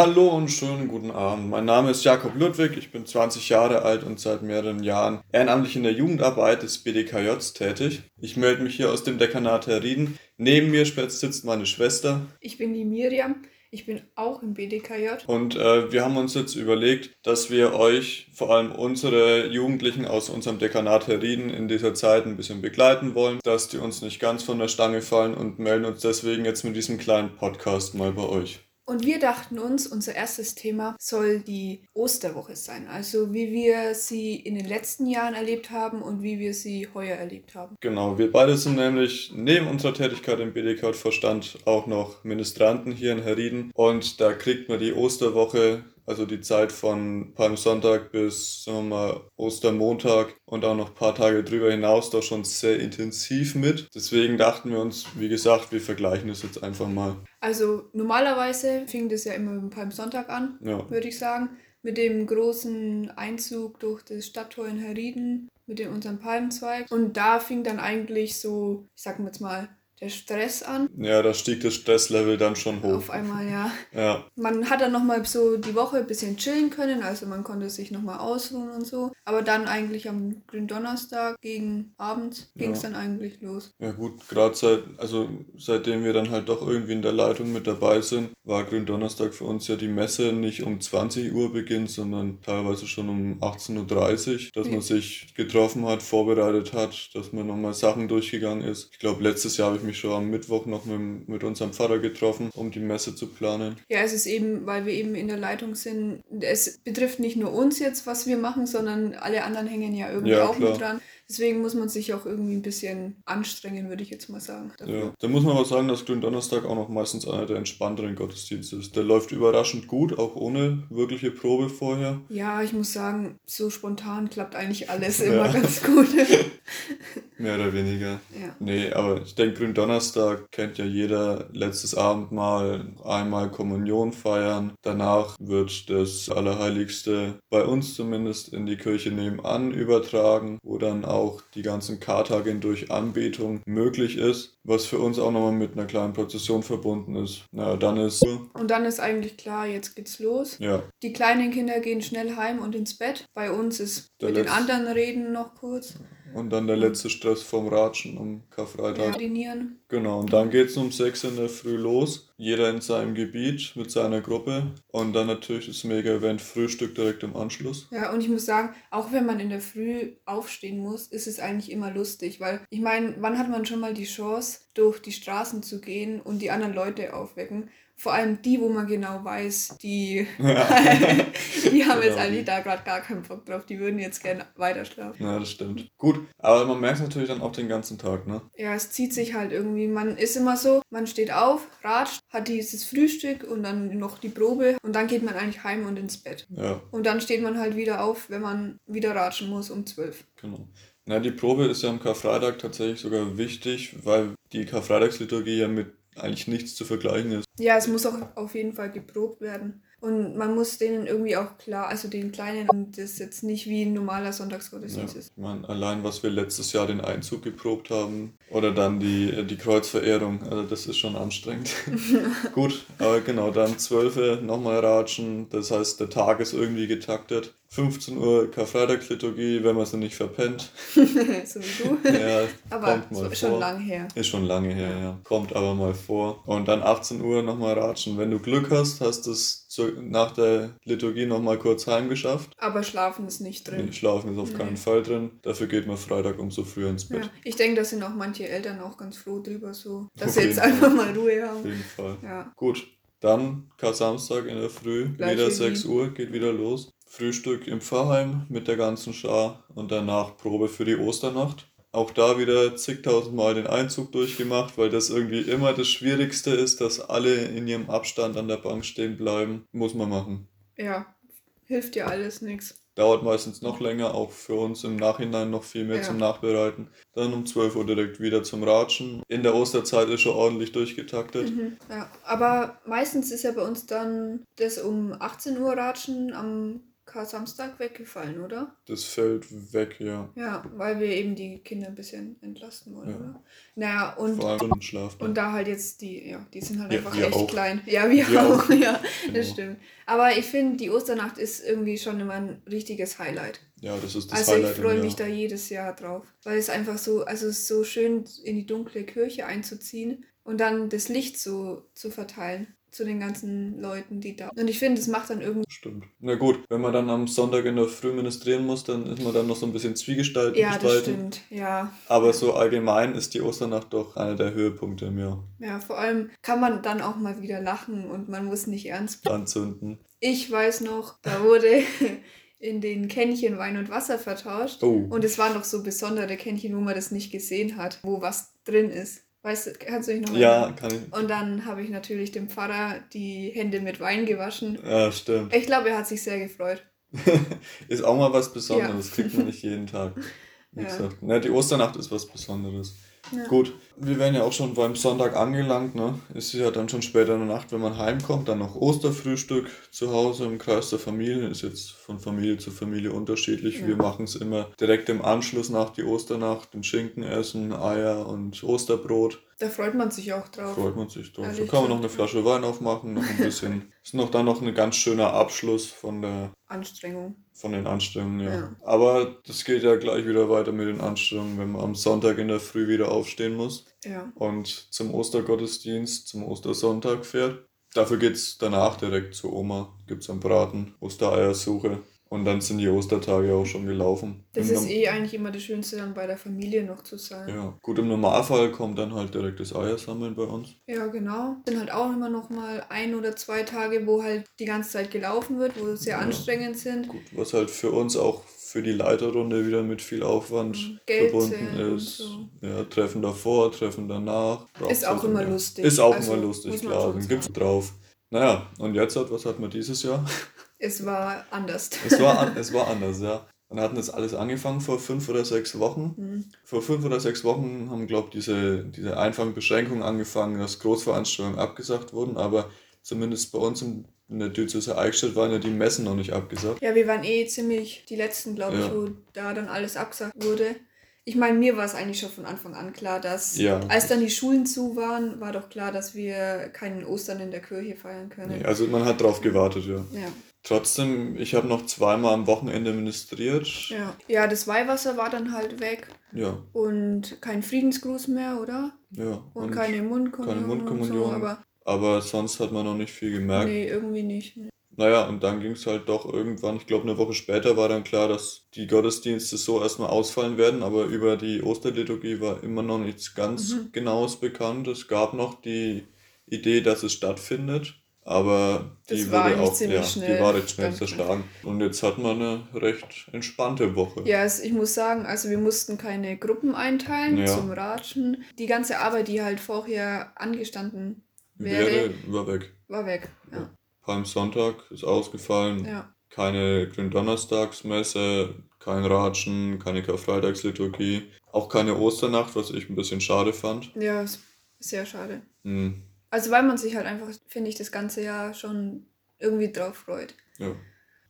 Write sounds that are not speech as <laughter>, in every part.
Hallo und schönen guten Abend. Mein Name ist Jakob Ludwig, ich bin 20 Jahre alt und seit mehreren Jahren ehrenamtlich in der Jugendarbeit des BDKJs tätig. Ich melde mich hier aus dem Dekanat Herrieden. Neben mir sitzt meine Schwester. Ich bin die Miriam. Ich bin auch im BDKJ. Und äh, wir haben uns jetzt überlegt, dass wir euch, vor allem unsere Jugendlichen aus unserem Dekanat Herrieden, in dieser Zeit ein bisschen begleiten wollen, dass die uns nicht ganz von der Stange fallen und melden uns deswegen jetzt mit diesem kleinen Podcast mal bei euch. Und wir dachten uns, unser erstes Thema soll die Osterwoche sein. Also wie wir sie in den letzten Jahren erlebt haben und wie wir sie heuer erlebt haben. Genau, wir beide sind nämlich neben unserer Tätigkeit im BDK-Verstand auch noch Ministranten hier in Herrieden. Und da kriegt man die Osterwoche also die Zeit von Palmsonntag bis sagen wir mal, Ostermontag und auch noch ein paar Tage drüber hinaus doch schon sehr intensiv mit. Deswegen dachten wir uns, wie gesagt, wir vergleichen das jetzt einfach mal. Also normalerweise fing das ja immer mit dem Palmsonntag an, ja. würde ich sagen. Mit dem großen Einzug durch das Stadttor in Herrieden, mit den, unserem Palmzweig. Und da fing dann eigentlich so, ich sag mal jetzt mal, der Stress an. Ja, da stieg das Stresslevel dann schon hoch. Auf einmal, ja. ja. Man hat dann nochmal so die Woche ein bisschen chillen können, also man konnte sich nochmal ausruhen und so. Aber dann eigentlich am Gründonnerstag gegen Abend ging es ja. dann eigentlich los. Ja gut, gerade seit, also seitdem wir dann halt doch irgendwie in der Leitung mit dabei sind, war Gründonnerstag für uns ja die Messe nicht um 20 Uhr beginnt, sondern teilweise schon um 18.30 Uhr, dass ja. man sich getroffen hat, vorbereitet hat, dass man nochmal Sachen durchgegangen ist. Ich glaube, letztes Jahr habe ich mich schon am Mittwoch noch mit, mit unserem Vater getroffen, um die Messe zu planen. Ja, es ist eben, weil wir eben in der Leitung sind, es betrifft nicht nur uns jetzt, was wir machen, sondern alle anderen hängen ja irgendwie ja, auch klar. mit dran. Deswegen muss man sich auch irgendwie ein bisschen anstrengen, würde ich jetzt mal sagen. Dafür. Ja, da muss man aber sagen, dass Gründonnerstag auch noch meistens einer der entspannteren Gottesdienste ist. Der läuft überraschend gut, auch ohne wirkliche Probe vorher. Ja, ich muss sagen, so spontan klappt eigentlich alles <laughs> immer ganz gut. <laughs> Mehr oder weniger. Ja. Nee, aber ich denke, Gründonnerstag kennt ja jeder letztes Abendmahl, einmal Kommunion feiern. Danach wird das Allerheiligste bei uns zumindest in die Kirche nebenan übertragen, wo dann auch die ganzen Kartage durch Anbetung möglich ist, was für uns auch nochmal mit einer kleinen Prozession verbunden ist. Na, dann ist. Und dann ist eigentlich klar, jetzt geht's los. Ja. Die kleinen Kinder gehen schnell heim und ins Bett. Bei uns ist Der mit den anderen reden noch kurz. Und dann der letzte Stress vom Ratschen am Karfreitag. Trainieren. Genau, und dann geht es um 6 in der Früh los. Jeder in seinem Gebiet mit seiner Gruppe. Und dann natürlich das Mega-Event Frühstück direkt im Anschluss. Ja, und ich muss sagen, auch wenn man in der Früh aufstehen muss, ist es eigentlich immer lustig. Weil ich meine, wann hat man schon mal die Chance, durch die Straßen zu gehen und die anderen Leute aufwecken? Vor allem die, wo man genau weiß, die, ja. <laughs> die haben genau. jetzt eigentlich da gerade gar keinen Bock drauf. Die würden jetzt gerne weiter schlafen. Ja, das stimmt. Gut, aber man merkt es natürlich dann auch den ganzen Tag, ne? Ja, es zieht sich halt irgendwie. Man ist immer so, man steht auf, ratscht, hat dieses Frühstück und dann noch die Probe und dann geht man eigentlich heim und ins Bett. Ja. Und dann steht man halt wieder auf, wenn man wieder ratschen muss um zwölf. Genau. Na, die Probe ist ja am Karfreitag tatsächlich sogar wichtig, weil die Karfreitagsliturgie ja mit eigentlich nichts zu vergleichen ist. Ja, es muss auch auf jeden Fall geprobt werden. Und man muss denen irgendwie auch klar, also den Kleinen, und das jetzt nicht wie ein normaler Sonntagsgottesdienst ja, ist. Ich meine, allein was wir letztes Jahr den Einzug geprobt haben oder dann die, die Kreuzverehrung, also das ist schon anstrengend. <laughs> Gut, aber genau, dann 12 nochmal ratschen, das heißt, der Tag ist irgendwie getaktet. 15 Uhr Karfreitagsliturgie, wenn man es nicht verpennt. <laughs> so wie du. Ja, <laughs> aber kommt mal schon lange her. Ist schon lange her, ja. Kommt aber mal vor. Und dann 18 Uhr nochmal ratschen. Wenn du Glück hast, hast du es nach der Liturgie nochmal kurz heimgeschafft. Aber schlafen ist nicht drin. Nee, schlafen ist auf nee. keinen Fall drin. Dafür geht man Freitag umso früher ins Bett. Ja. Ich denke, da sind auch manche Eltern auch ganz froh drüber, so, dass sie jetzt Fall. einfach mal Ruhe haben. Auf jeden Fall. Ja. Gut, dann Kar-Samstag in der Früh, Gleich wieder 6 Uhr, geht wieder los. Frühstück im Pfarrheim mit der ganzen Schar und danach Probe für die Osternacht. Auch da wieder zigtausendmal den Einzug durchgemacht, weil das irgendwie immer das Schwierigste ist, dass alle in ihrem Abstand an der Bank stehen bleiben. Muss man machen. Ja, hilft ja alles nichts. Dauert meistens noch länger, auch für uns im Nachhinein noch viel mehr ja. zum Nachbereiten. Dann um 12 Uhr direkt wieder zum Ratschen. In der Osterzeit ist schon ordentlich durchgetaktet. Mhm, ja, aber meistens ist ja bei uns dann das um 18 Uhr Ratschen am Kar-Samstag weggefallen, oder? Das fällt weg, ja. Ja, weil wir eben die Kinder ein bisschen entlasten wollen, Ja. oder? Naja, und, Vor allem Schlaf. und da halt jetzt die, ja, die sind halt Ja, einfach echt auch. klein. Ja, wir, Wir auch, auch. <laughs> ja, das Genau. stimmt. Aber ich finde, die Osternacht ist irgendwie schon immer ein richtiges Highlight. Ja, das ist das Also Highlight. ich im freue mich da jedes Jahr drauf, weil es einfach so, also es ist so schön in die dunkle Kirche einzuziehen und dann das Licht so zu verteilen zu den ganzen Leuten, die da. Und ich finde, es macht dann irgendwie. Stimmt. Na gut, wenn man dann am Sonntag in der Früh ministrieren muss, dann ist man dann noch so ein bisschen zwiegespalten. Ja, das stimmt. Ja. Aber so allgemein ist die Osternacht doch einer der Höhepunkte im Jahr. Ja, vor allem kann man dann auch mal wieder lachen und man muss nicht ernst. Anzünden. Ich weiß noch, da wurde <laughs> in den Kännchen Wein und Wasser vertauscht. Oh. Und es waren noch so besondere Kännchen, wo man das nicht gesehen hat, wo was drin ist. Weißt du, kannst du dich noch ja, erinnern? kann ich. Und dann habe ich natürlich dem Pfarrer die Hände mit Wein gewaschen. Ja, stimmt. Ich glaube, er hat sich sehr gefreut. <laughs> ist auch mal was Besonderes. Ja. Kriegt man nicht jeden Tag. Wie <laughs> Ja. gesagt. Na, die Osternacht ist was Besonderes. Ja. Gut, wir werden ja auch schon beim Sonntag angelangt, ne? Ist ja dann schon später in der Nacht, wenn man heimkommt, dann noch Osterfrühstück zu Hause im Kreis der Familie. Ist jetzt von Familie zu Familie unterschiedlich. Ja. Wir machen es immer direkt im Anschluss nach die Osternacht, den Schinken essen, Eier und Osterbrot. Da freut man sich auch drauf. Freut man sich drauf. Da kann man noch eine Flasche Wein aufmachen, noch ein bisschen. <laughs> Ist noch dann noch ein ganz schöner Abschluss von der Anstrengung. von den Anstrengungen, ja. Ja. Aber das geht ja gleich wieder weiter mit den Anstrengungen, wenn man am Sonntag in der Früh wieder aufstehen muss Ja. und zum Ostergottesdienst, zum Ostersonntag fährt. Dafür geht's danach direkt zu Oma. Gibt's am Braten, Ostereiersuche. Und dann sind die Ostertage auch schon gelaufen. Das Im ist eh eigentlich immer das Schönste, dann bei der Familie noch zu sein. Ja, gut, im Normalfall kommt dann halt direkt das Eiersammeln bei uns. Ja, genau. Sind halt auch immer noch mal ein oder zwei Tage, wo halt die ganze Zeit gelaufen wird, wo es sehr Ja. anstrengend sind. Gut, was halt für uns auch für die Leiterrunde wieder mit viel Aufwand Mhm. Geld verbunden ist. so. Ja, Treffen davor, Treffen danach. Ist auch immer mehr. lustig. Ist auch Also, immer lustig, klar. Dann gibt's drauf. Naja, und jetzt hat, was hat man dieses Jahr? <laughs> Es war anders. Es war, an, <laughs> es war anders, ja. Dann hatten das alles angefangen vor fünf oder sechs Wochen. Mhm. Vor fünf oder sechs Wochen haben, glaube ich, diese, diese einfachen Beschränkungen angefangen, dass Großveranstaltungen abgesagt wurden. Aber zumindest bei uns in, in der Diözese Eichstätt waren ja die Messen noch nicht abgesagt. Ja, wir waren eh ziemlich die letzten, glaube ich, Ja. wo da dann alles abgesagt wurde. Ich meine, mir war es eigentlich schon von Anfang an klar, dass Ja. als dann die Schulen zu waren, war doch klar, dass wir keinen Ostern in der Kirche feiern können. Nee, also man hat drauf gewartet, ja. Ja. Trotzdem, ich habe noch zweimal am Wochenende ministriert. Ja. ja, das Weihwasser war dann halt weg Ja, und kein Friedensgruß mehr, oder? ja. Und, keine Mundkommunion. keine Mundkommunion. Und so, aber Aber sonst hat man noch nicht viel gemerkt. nee, irgendwie nicht. Naja, und dann ging es halt doch irgendwann, ich glaube eine Woche später war dann klar, dass die Gottesdienste so erstmal ausfallen werden, aber über die Osterliturgie war immer noch nichts ganz Mhm. Genaues bekannt. Es gab noch die Idee, dass es stattfindet, aber die Das war wurde auch, ziemlich ja, schnell die war recht schnell zerschlagen. Und jetzt hat man eine recht entspannte Woche. Ja, es, ich muss sagen, also wir mussten keine Gruppen einteilen Ja. zum Ratschen. Die ganze Arbeit, die halt vorher angestanden wäre, Wäre, war weg. war weg. Ja. Palmsonntag ist ausgefallen. ja. keine Gründonnerstagsmesse, kein Ratschen, keine Karfreitagsliturgie, auch keine Osternacht, was ich ein bisschen schade fand. Ja, sehr schade. Hm, Also weil man sich halt einfach, finde ich, das ganze Jahr schon irgendwie drauf freut. ja.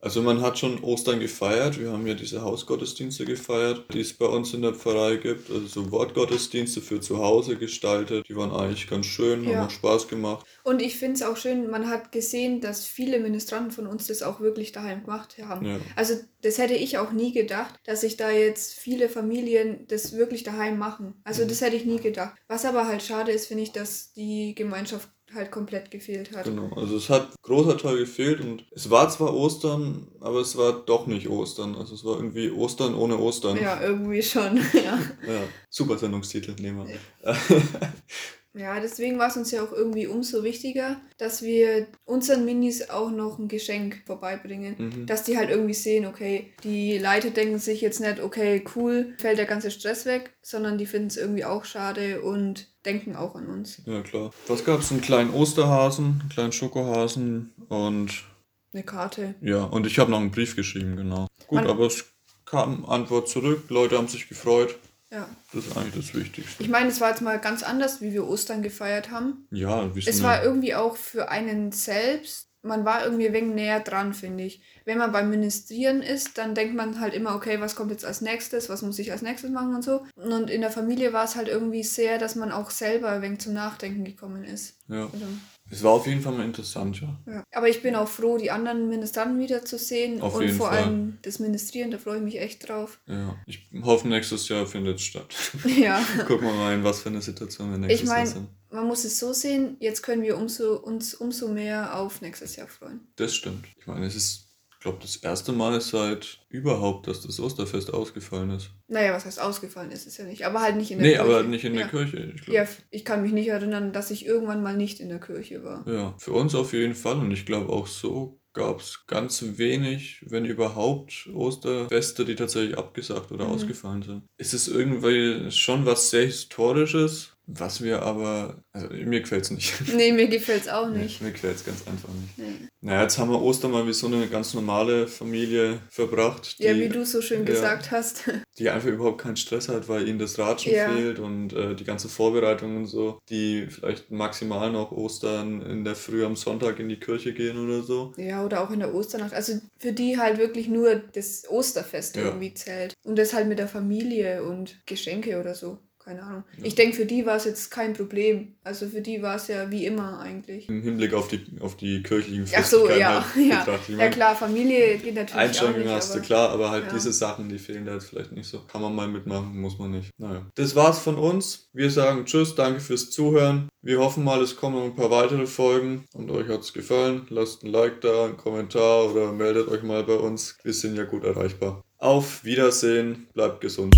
Also man hat schon Ostern gefeiert, wir haben ja diese Hausgottesdienste gefeiert, die es bei uns in der Pfarrei gibt, also so Wortgottesdienste für zu Hause gestaltet, die waren eigentlich ganz schön, Ja. haben auch Spaß gemacht. Und ich finde es auch schön, man hat gesehen, dass viele Ministranten von uns das auch wirklich daheim gemacht haben. Ja. Also das hätte ich auch nie gedacht, dass sich da jetzt viele Familien das wirklich daheim machen. Also Mhm. das hätte ich nie gedacht. Was aber halt schade ist, finde ich, dass die Gemeinschaft halt komplett gefehlt hat. Genau, also es hat großer Teil gefehlt und es war zwar Ostern, aber es war doch nicht Ostern. Also es war irgendwie Ostern ohne Ostern. Ja, irgendwie schon. <laughs> Ja, Ja, super Sendungstitel, nehmen wir. ja <laughs> deswegen war es uns ja auch irgendwie umso wichtiger, dass wir unseren Minis auch noch ein Geschenk vorbeibringen. Mhm. Dass die halt irgendwie sehen, okay, die Leute denken sich jetzt nicht, okay, cool, fällt der ganze Stress weg, sondern die finden es irgendwie auch schade und denken auch an uns. Ja, klar. Was gab's? Einen kleinen Osterhasen, einen kleinen Schokohasen und Eine Karte. ja, und ich habe noch einen Brief geschrieben, genau. Gut, Man- aber es kam Antwort zurück, Leute haben sich gefreut. Ja. Das ist eigentlich das Wichtigste. Ich meine, es war jetzt mal ganz anders, wie wir Ostern gefeiert haben. Ja, wie Es war irgendwie auch für einen selbst man war irgendwie ein wenig näher dran, finde ich. Wenn man beim Ministrieren ist, dann denkt man halt immer, okay, was kommt jetzt als nächstes, was muss ich als nächstes machen und so. Und in der Familie war es halt irgendwie sehr, dass man auch selber ein wenig zum Nachdenken gekommen ist. Ja. Also, Es war auf jeden Fall mal interessant, ja. ja. Aber ich bin auch froh, die anderen Ministranten wiederzusehen. Auf und jeden vor Fall. allem das Ministrieren, da freue ich mich echt drauf. ja. Ich hoffe, nächstes Jahr findet es statt. <laughs> ja. Gucken wir mal, in was für eine Situation wir nächstes Ich mein- Jahr sind. Man muss es so sehen, jetzt können wir umso, uns umso mehr auf nächstes Jahr freuen. Das stimmt. Ich meine, es ist, ich glaube, das erste Mal seit überhaupt, dass das Osterfest ausgefallen ist. Naja, was heißt ausgefallen ist es ja nicht, aber halt nicht in der Nee, Kirche. aber nicht in ja. der Kirche. Ich glaub. Ja, ich kann mich nicht erinnern, dass ich irgendwann mal nicht in der Kirche war. Ja, für uns auf jeden Fall. Und ich glaube auch so gab es ganz wenig, wenn überhaupt, Osterfeste, die tatsächlich abgesagt oder Mhm. ausgefallen sind. Es ist irgendwie schon was sehr Historisches, was wir aber, also mir gefällt es nicht. <laughs> Nee, mir gefällt es auch nicht. Mir gefällt es ganz einfach nicht. Nee. Naja, jetzt haben wir Ostern mal wie so eine ganz normale Familie verbracht, die, Ja, wie du so schön ja. gesagt hast. <laughs> die einfach überhaupt keinen Stress hat, weil ihnen das Ratschen Ja. fehlt und äh, die ganze Vorbereitung und so, die vielleicht maximal noch Ostern in der Früh am Sonntag in die Kirche gehen oder so. Ja, oder auch in der Osternacht. Also für die halt wirklich nur das Osterfest Ja. irgendwie zählt. Und das halt mit der Familie und Geschenke oder so. Keine Ahnung. Ja. Ich denke, für die war es jetzt kein Problem. Also für die war es ja wie immer eigentlich. Im Hinblick auf die, auf die kirchlichen Ach so, ja, halt <laughs> ja. Ich Ja meine, klar, Familie geht natürlich auch Einschränkungen hast du klar, aber halt Ja. diese Sachen, die fehlen da jetzt vielleicht nicht so. Kann man mal mitmachen, muss man nicht. Naja. Das war's von uns. Wir sagen Tschüss, danke fürs Zuhören. Wir hoffen mal, es kommen noch ein paar weitere Folgen und euch hat's gefallen. Lasst ein Like da, einen Kommentar oder meldet euch mal bei uns. Wir sind ja gut erreichbar. Auf Wiedersehen, bleibt gesund.